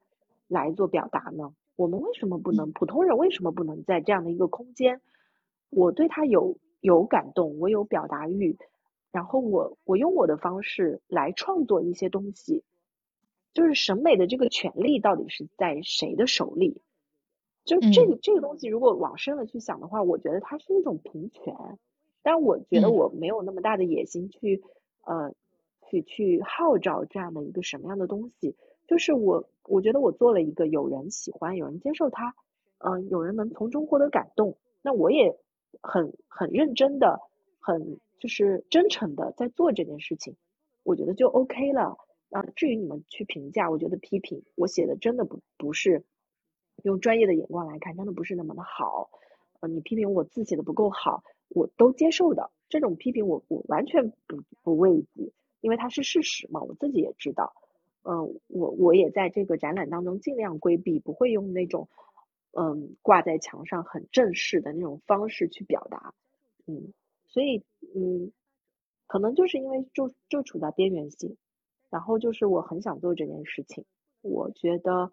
来做表达呢？我们为什么不能？普通人为什么不能在这样的一个空间？我对他有有感动，我有表达欲，然后我我用我的方式来创作一些东西，就是审美的这个权利到底是在谁的手里？就这个这个东西，如果往深了去想的话，我觉得它是一种平权。但我觉得我没有那么大的野心去呃去去号召这样的一个什么样的东西。就是我我觉得我做了一个有人喜欢、有人接受它，嗯，有人能从中获得感动。那我也很很认真的、很就是真诚的在做这件事情，我觉得就 OK 了。啊，至于你们去评价，我觉得批评我写的真的不不是。用专业的眼光来看，真的不是那么的好。呃，你批评我字写的不够好，我都接受的。这种批评我我完全不不畏惧，因为它是事实嘛，我自己也知道。嗯，我我也在这个展览当中尽量规避，不会用那种嗯挂在墙上很正式的那种方式去表达。嗯，所以嗯，可能就是因为就就处在边缘性，然后就是我很想做这件事情，我觉得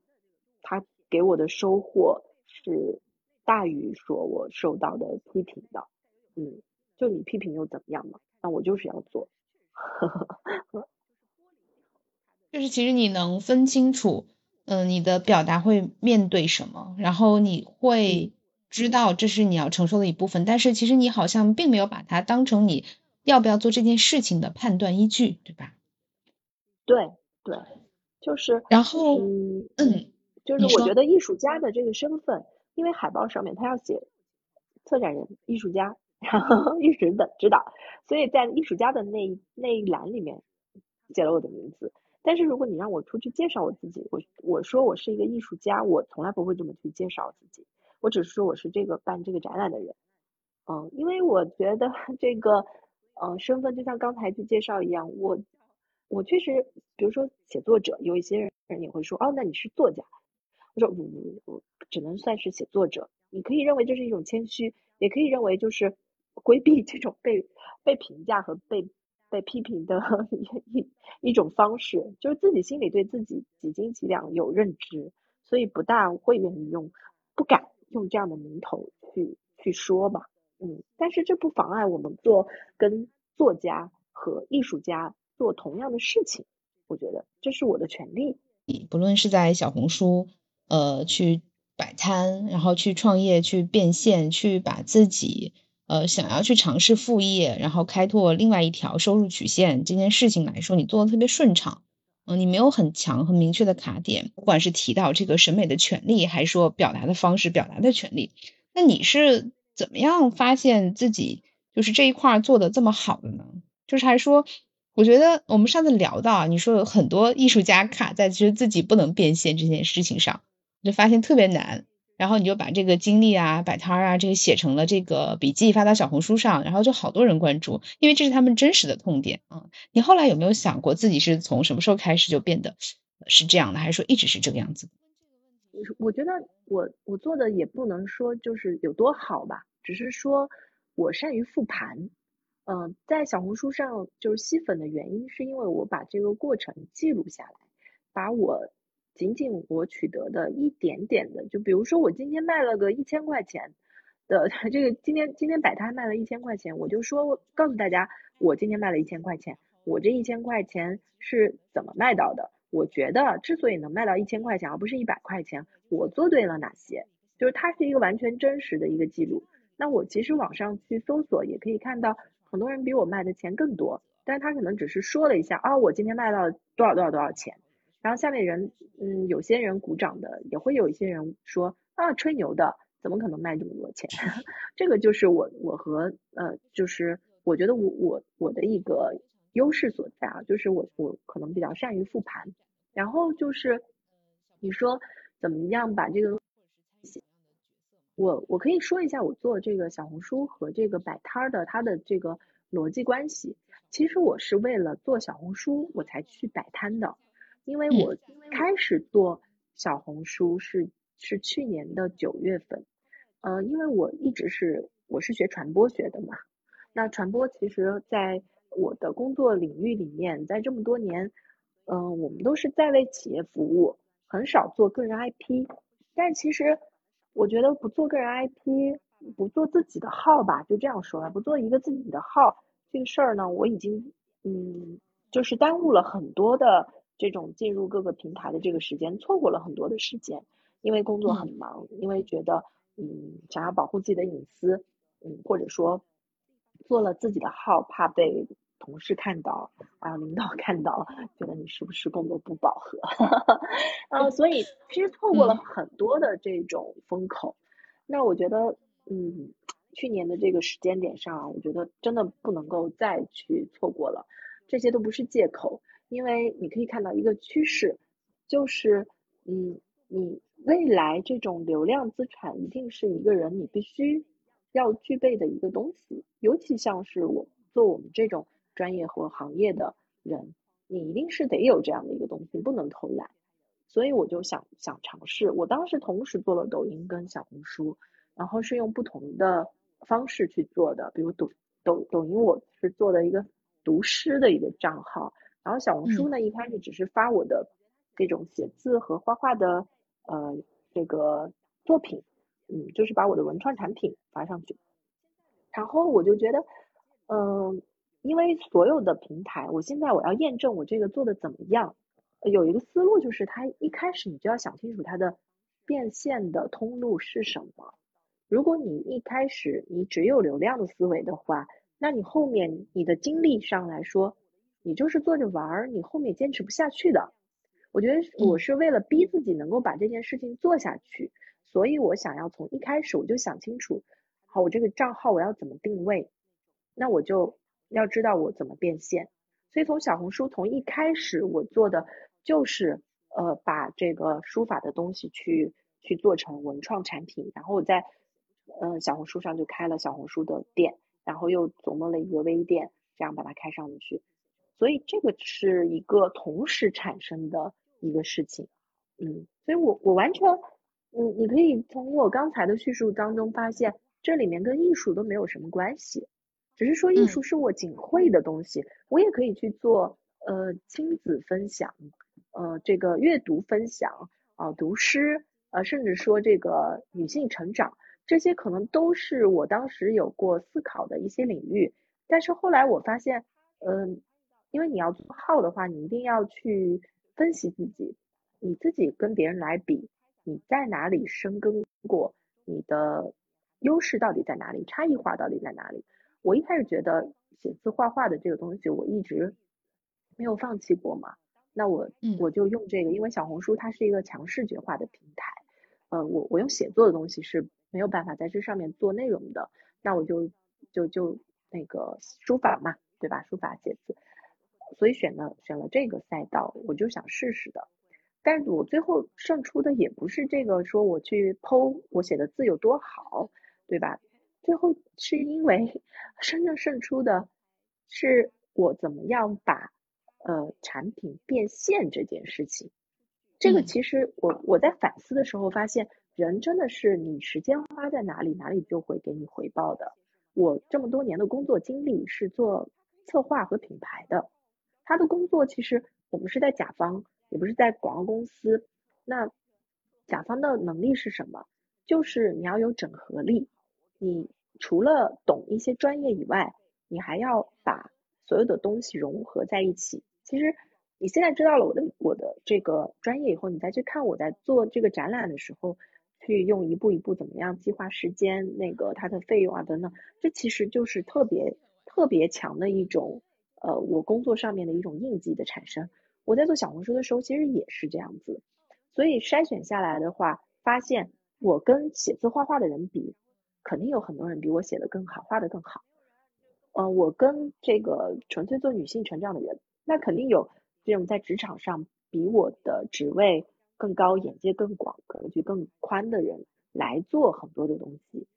他。给我的收获是大于说我受到的批评的，嗯，就你批评又怎么样嘛？那我就是要做，就是其实你能分清楚，嗯，你的表达会面对什么，然后你会知道这是你要承受的一部分，但是其实你好像并没有把它当成你要不要做这件事情的判断依据，对吧？对对，就是，然后嗯。就是我觉得艺术家的这个身份，因为海报上面他要写策展人、艺术家，然后艺术的指导，所以在艺术家的那那一栏里面写了我的名字。但是如果你让我出去介绍我自己，我我说我是一个艺术家，我从来不会这么去介绍自己。我只是说我是这个办这个展览的人，嗯，因为我觉得 这个嗯身份就像刚才去介绍一样，我我确实，比如说写作者，有一些人也会说，哦，那你是作家。我说，我只能算是写作者。你可以认为这是一种谦虚，也可以认为就是规避这种被被评价和被被批评的 一一种方式，就是自己心里对自己几斤几两有认知。所以不大会愿意用，不敢用这样的名头去去说吧。嗯，但是这不妨碍我们做跟作家和艺术家做同样的事情，我觉得这是我的权利。不论是在小红书，呃，去摆摊，然后去创业，去变现，去把自己。呃，想要去尝试副业，然后开拓另外一条收入曲线这件事情来说，你做的特别顺畅。嗯，你没有很强很明确的卡点，不管是提到这个审美的权利，还是说表达的方式、表达的权利，那你是怎么样发现自己就是这一块做的这么好的呢？就是还说，我觉得我们上次聊到，你说有很多艺术家卡在其实自己不能变现这件事情上，就发现特别难。然后你就把这个经历啊、摆摊儿啊，这个写成了这个笔记，发到小红书上，然后就好多人关注，因为这是他们真实的痛点啊。你后来有没有想过自己是从什么时候开始就变得是这样的，还是说一直是这个样子？我觉得我我做的也不能说就是有多好吧，只是说我善于复盘。嗯，在小红书上就是吸粉的原因，是因为我把这个过程记录下来，把我。仅仅我取得的一点点的，就比如说我今天卖了个一千块钱的 这个，今天今天摆摊卖了一千块钱，我就说告诉大家，我今天卖了一千块钱，我这一千块钱是怎么卖到的？我觉得之所以能卖到一千块钱而不是一百块钱，我做对了哪些？就是它是一个完全真实的一个记录。那我其实网上去搜索也可以看到，很多人比我卖的钱更多，但他可能只是说了一下啊，我今天卖到多少多少多少钱。然后下面人，嗯，有些人鼓掌的，也会有一些人说啊，吹牛的，怎么可能卖这么多钱？这个就是我我和呃，就是我觉得我我我的一个优势所在啊，就是我我可能比较善于复盘。然后就是你说怎么样把这个，我我可以说一下我做这个小红书和这个摆摊的它的这个逻辑关系。其实我是为了做小红书我才去摆摊的。因为我开始做小红书是是去年的九月份，呃，因为我一直是我是学传播学的嘛，那传播其实在我的工作领域里面，在这么多年，嗯，我们都是在为企业服务，很少做个人 IP，但其实我觉得不做个人 IP，不做自己的号吧，就这样说吧，不做一个自己的号这个事儿呢，我已经嗯，就是耽误了很多的。这种进入各个平台的这个时间，错过了很多的时间，因为工作很忙，因为觉得嗯想要保护自己的隐私，嗯或者说做了自己的号，怕被同事看到啊领导 看到，觉得你是不是工作不饱和，啊所以其实错过了很多的这种风口。那我觉得嗯去年的这个时间点上，我觉得真的不能够再去错过了，这些都不是借口。因为你可以看到一个趋势，就是，嗯，你未来这种流量资产一定是一个人你必须要具备的一个东西，尤其像是我做我们这种专业或行业的人，你一定是得有这样的一个东西，不能偷懒。所以我就想想尝试，我当时同时做了抖音跟小红书，然后是用不同的方式去做的，比如抖抖抖音我是做的一个读诗的一个账号。然后小红书呢，一开始只是发我的这种写字和画画的呃这个作品，嗯，就是把我的文创产品发上去。然后我就觉得，嗯，因为所有的平台，我现在我要验证我这个做的怎么样，有一个思路就是，它一开始你就要想清楚它的变现的通路是什么。如果你一开始你只有流量的思维的话，那你后面你的精力上来说。你就是做着玩儿，你后面坚持不下去的。我觉得我是为了逼自己能够把这件事情做下去，所以我想要从一开始我就想清楚，好，我这个账号我要怎么定位，那我就要知道我怎么变现。所以从小红书从一开始我做的就是呃把这个书法的东西去去做成文创产品，然后我在嗯小红书上就开了小红书的店，然后又琢磨了一个微店，这样把它开上去。所以这个是一个同时产生的一个事情，嗯，所以我我完全，嗯，你可以从我刚才的叙述当中发现，这里面跟艺术都没有什么关系，只是说艺术是我仅会的东西，我也可以去做，呃，亲子分享，呃，这个阅读分享，啊读诗，呃，甚至说这个女性成长，这些可能都是我当时有过思考的一些领域。但是后来我发现，嗯，因为你要做号的话，你一定要去分析自己，你自己跟别人来比，你在哪里深耕过，你的优势到底在哪里，差异化到底在哪里？我一开始觉得写字画画的这个东西，我一直没有放弃过嘛。那我我就用这个，因为小红书它是一个强视觉化的平台，呃，我我用写作的东西是没有办法在这上面做内容的，那我就就就那个书法嘛，对吧？书法写字，所以选了选了这个赛道，我就想试试的。但是我最后胜出的也不是这个，说我去剖我写的字有多好，对吧？最后是因为 真正胜出的是我怎么样把呃产品变现这件事情。这个其实我我在反思的时候发现，人真的是你时间花在哪里，哪里就会给你回报的。我这么多年的工作经历是做策划和品牌的，他的工作其实我们是在甲方。也不是在广告公司，那甲方的能力是什么？就是你要有整合力，你除了懂一些专业以外，你还要把所有的东西融合在一起。其实你现在知道了我的我的这个专业以后，你再去看我在做这个展览的时候，去用一步一步怎么样计划时间，那个它的费用啊等等，这其实就是特别特别强的一种呃我工作上面的一种印记的产生。我在做小红书的时候，其实也是这样子，所以筛选下来的话，发现我跟写字画画的人比，肯定有很多人比我写的更好，画的更好。呃，我跟这个纯粹做女性成长的人，那肯定有这种在职场上比我的职位更高、眼界更广、格局更宽的人来做很多的东西。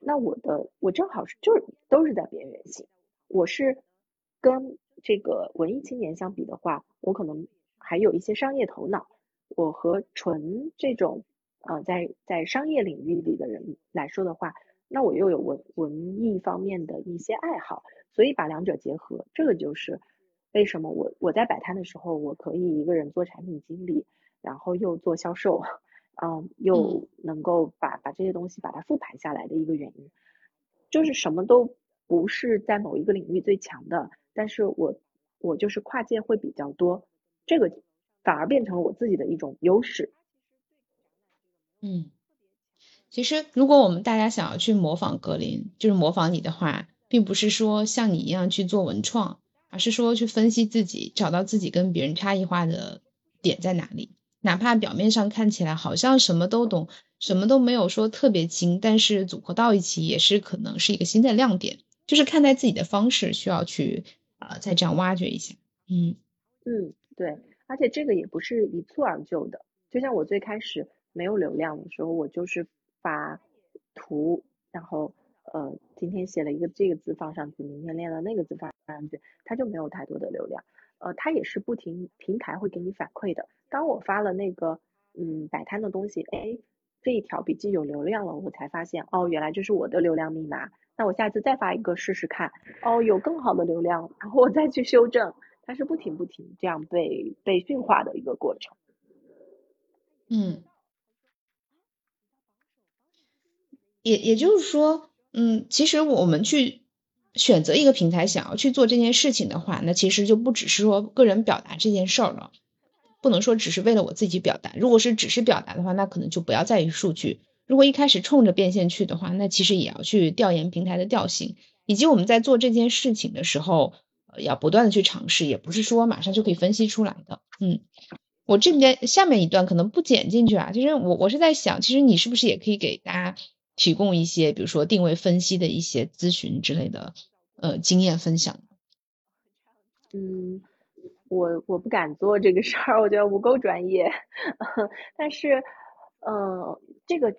那我的我正好是就是都是在边缘性，我是跟。这个文艺青年相比的话，我可能还有一些商业头脑。我和纯这种呃在在商业领域里的人来说的话，那我又有文文艺方面的一些爱好，所以把两者结合，这个就是为什么我我在摆摊的时候，我可以一个人做产品经理，然后又做销售，嗯，又能够把把这些东西把它复盘下来的一个原因，就是什么都不是在某一个领域最强的。但是我我就是跨界会比较多，这个反而变成了我自己的一种优势。嗯，其实如果我们大家想要去模仿格林，就是模仿你的话，并不是说像你一样去做文创，而是说去分析自己，找到自己跟别人差异化的点在哪里。哪怕表面上看起来好像什么都懂，什么都没有说特别精，但是组合到一起也是可能是一个新的亮点。就是看待自己的方式需要去。啊，再这样挖掘一下，嗯嗯，对，而且这个也不是一蹴而就的，就像我最开始没有流量的时候，我就是发图，然后呃，今天写了一个这个字放上去，明天练了那个字放上去，它就没有太多的流量，呃，它也是不停平台会给你反馈的。当我发了那个嗯摆摊的东西，哎，这一条笔记有流量了，我才发现哦，原来这是我的流量密码。那我下次再发一个试试看，哦，有更好的流量，然后我再去修正，它是不停不停这样被被驯化的一个过程。嗯，也也就是说，嗯，其实我们去选择一个平台，想要去做这件事情的话，那其实就不只是说个人表达这件事儿了，不能说只是为了我自己表达。如果是只是表达的话，那可能就不要在意数据。如果一开始冲着变现去的话，那其实也要去调研平台的调性，以及我们在做这件事情的时候，呃要不断的去尝试，也不是说马上就可以分析出来的。嗯，我这边下面一段可能不剪进去啊，其实我我是在想，其实你是不是也可以给大家提供一些，比如说定位分析的一些咨询之类的，呃，经验分享。嗯，我我不敢做这个事儿，我觉得不够专业，但是，呃，这个。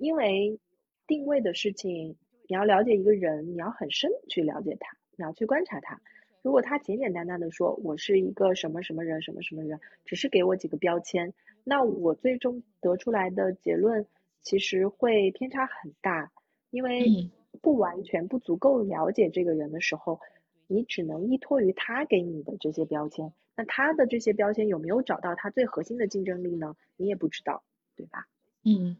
因为定位的事情，你要了解一个人，你要很深去了解他，你要去观察他。如果他简简单单的说我是一个什么什么人，什么什么人，只是给我几个标签，那我最终得出来的结论其实会偏差很大。因为不完全不足够了解这个人的时候，你只能依托于他给你的这些标签。那他的这些标签有没有找到他最核心的竞争力呢？你也不知道，对吧？嗯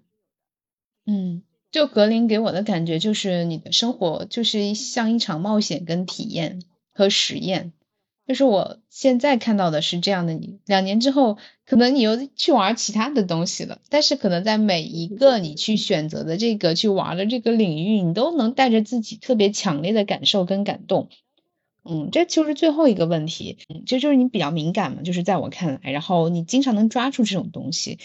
嗯，就格林给我的感觉就是你的生活就是像一场冒险跟体验和实验。就是我现在看到的是这样的你，两年之后可能你又去玩其他的东西了，但是可能在每一个你去选择的这个去玩的这个领域，你都能带着自己特别强烈的感受跟感动。嗯，这就是最后一个问题，嗯，这就是你比较敏感嘛，就是在我看来，然后你经常能抓住这种东西，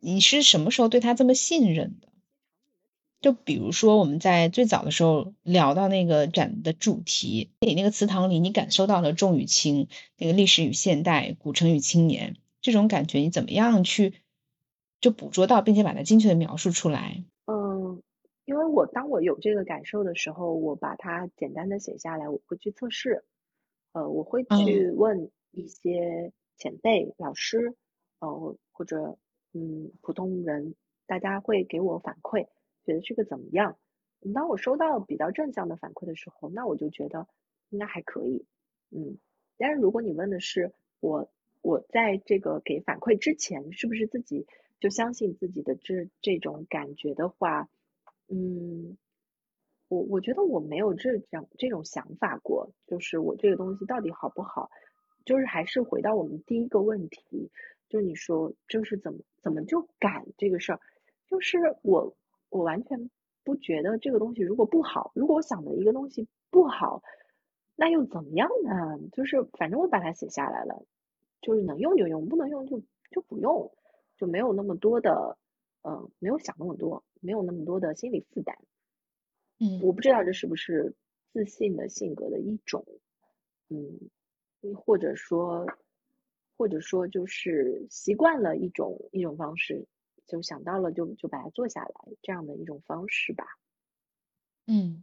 你是什么时候对他这么信任的？就比如说我们在最早的时候聊到那个展的主题，你那个祠堂里，你感受到了重与轻，那个历史与现代，古城与青年这种感觉，你怎么样去就捕捉到，并且把它精确的描述出来？嗯。因为我当我有这个感受的时候，我把它简单的写下来，我会去测试，呃，我会去问一些前辈、老师，呃，或者嗯普通人，大家会给我反馈，觉得这个怎么样？当我收到比较正向的反馈的时候，那我就觉得应该还可以，嗯。但是如果你问的是我，我在这个给反馈之前，是不是自己就相信自己的这这种感觉的话？嗯，我我觉得我没有这样这种想法过，就是我这个东西到底好不好，就是还是回到我们第一个问题，就是你说就是怎么怎么就敢这个事儿，就是我我完全不觉得这个东西如果不好，如果我想的一个东西不好，那又怎么样呢？就是反正我把它写下来了，就是能用就用，不能用就就不用，就没有那么多的。嗯，没有想那么多，没有那么多的心理负担。嗯，我不知道这是不是自信的性格的一种，嗯，或者说，或者说就是习惯了一种一种方式，就想到了就就把它做下来这样的一种方式吧。嗯，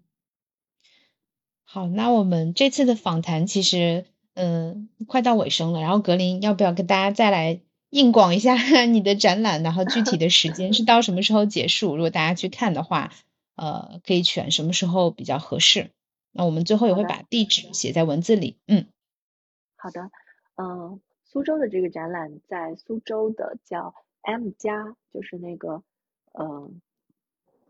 好，那我们这次的访谈其实嗯快到尾声了，然后格林要不要跟大家再来？硬广一下 你的展览，然后具体的时间是到什么时候结束？如果大家去看的话，呃，可以选什么时候比较合适。那我们最后也会把地址写在文字里。嗯，好的。嗯，苏州的这个展览在苏州的叫 M 加，就是那个呃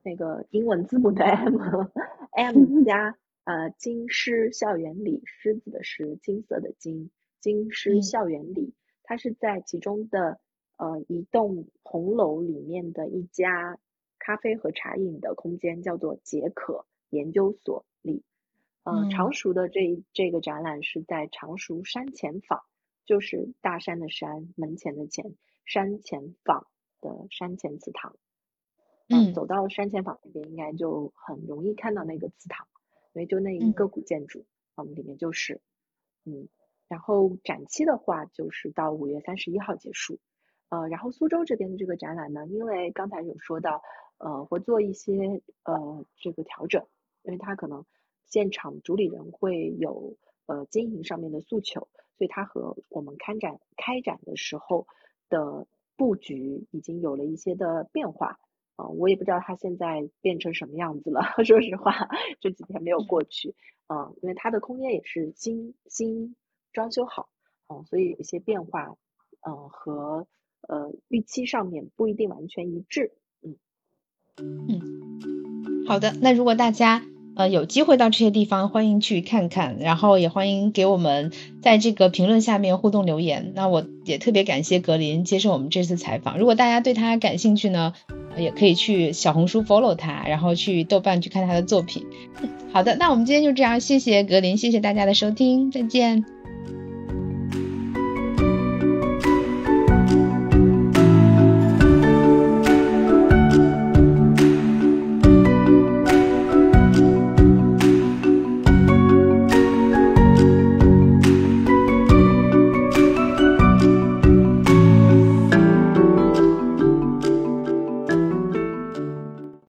那个英文字母的 M，M 加呃金狮校园里，狮子的狮，金色的金，金狮校园里。它是在其中的呃一栋红楼里面的一家咖啡和茶饮的空间，叫做解渴研究所里。嗯，常熟的这这个展览是在常熟山前坊，就是大山的山，门前的前，山前坊的山前祠堂。嗯，走到山前坊那边，应该就很容易看到那个祠堂，因为就那一个古建筑，嗯，里面就是，嗯。然后展期的话就是到五月三十一号结束，呃，然后苏州这边的这个展览呢，因为刚才有说到，呃，会做一些呃这个调整，因为它可能现场主理人会有呃经营上面的诉求，所以它和我们开展开展的时候的布局已经有了一些的变化，啊，我也不知道它现在变成什么样子了，说实话，这几天没有过去，嗯，因为它的空间也是新新。装修好，嗯，所以有一些变化，嗯，和呃预期上面不一定完全一致，嗯嗯，好的，那如果大家呃有机会到这些地方，欢迎去看看，然后也欢迎给我们在这个评论下面互动留言。那我也特别感谢格林接受我们这次采访。如果大家对他感兴趣呢，也可以去小红书 follow 他，然后去豆瓣去看他的作品。好的，那我们今天就这样，谢谢格林，谢谢大家的收听，再见。